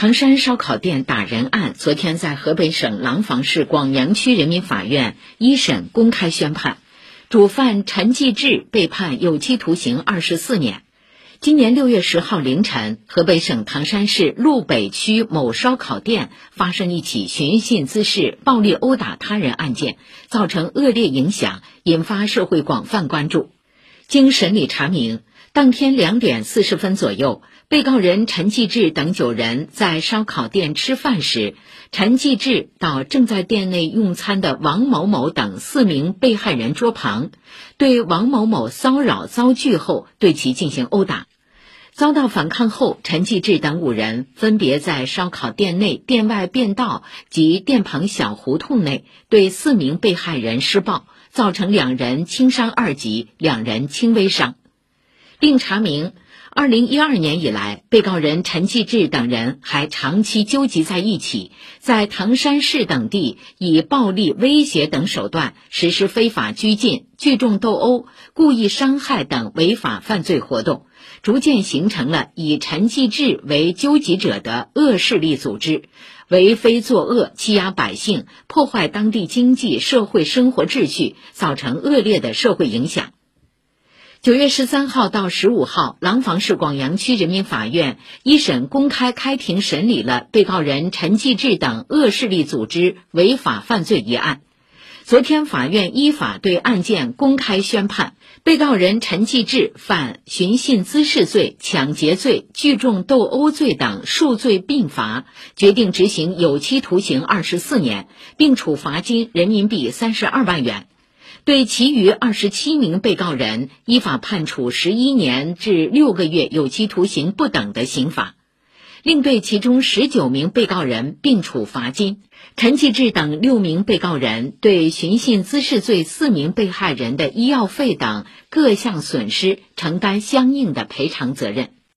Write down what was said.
唐山烧烤店打人案昨天在河北省廊坊市广阳区人民法院一审公开宣判，主犯陈继志被判有期徒刑二十四年。今年六月十号凌晨，河北省唐山市路北区某烧烤店发生一起寻衅滋事、暴力殴打他人案件，造成恶劣影响，引发社会广泛关注。经审理查明，当天两点四十分左右。被告人陈继志等九人在烧烤店吃饭时，陈继志到正在店内用餐的王某某等四名被害人桌旁，对王某某骚扰遭拒后，对其进行殴打。遭到反抗后，陈继志等五人分别在烧烤店内、店外便道及店旁小胡同内对四名被害人施暴，造成两人轻伤二级，两人轻微伤，并查明。二零一二年以来，被告人陈继志等人还长期纠集在一起，在唐山市等地以暴力威胁等手段实施非法拘禁、聚众斗殴、故意伤害等违法犯罪活动，逐渐形成了以陈继志为纠集者的恶势力组织，为非作恶，欺压百姓，破坏当地经济社会生活秩序，造成恶劣的社会影响。九月十三号到十五号，廊坊市广阳区人民法院一审公开开庭审理了被告人陈继志等恶势力组织违法犯罪一案。昨天，法院依法对案件公开宣判，被告人陈继志犯寻衅滋事罪、抢劫罪、聚众斗殴罪等数罪并罚，决定执行有期徒刑二十四年，并处罚金人民币三十二万元。对其余二十七名被告人依法判处十一年至六个月有期徒刑不等的刑罚，另对其中十九名被告人并处罚金。陈继志等六名被告人对寻衅滋事罪四名被害人的医药费等各项损失承担相应的赔偿责任。